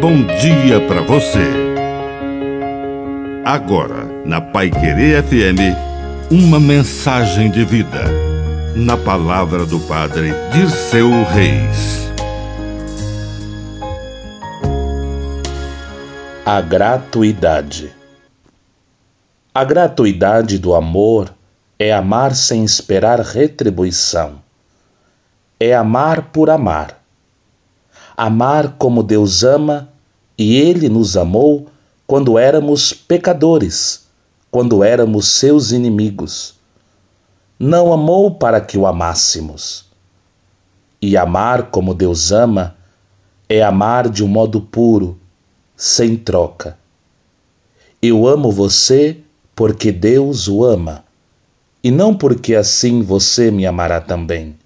bom dia para você. Agora, na Pai Querer FM, uma mensagem de vida. Na palavra do Padre Dirceu Reis. A gratuidade. A gratuidade do amor é amar sem esperar retribuição. É amar por amar amar como Deus ama, e Ele nos amou quando éramos pecadores, quando éramos seus inimigos. Não amou para que o amássemos. E amar como Deus ama é amar de um modo puro, sem troca. Eu amo você porque Deus o ama, e não porque assim você me amará também.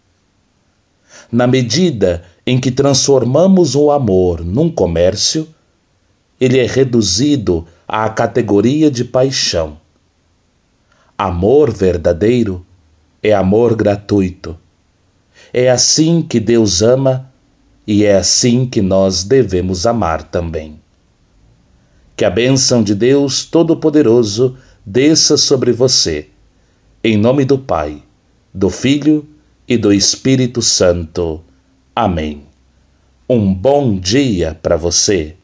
Na medida em que transformamos o amor num comércio, ele é reduzido à categoria de paixão. Amor verdadeiro é amor gratuito. É assim que Deus ama e é assim que nós devemos amar também. Que a bênção de Deus Todo-Poderoso desça sobre você, em nome do Pai, do Filho e do Espírito Santo. Amém. Um bom dia para você.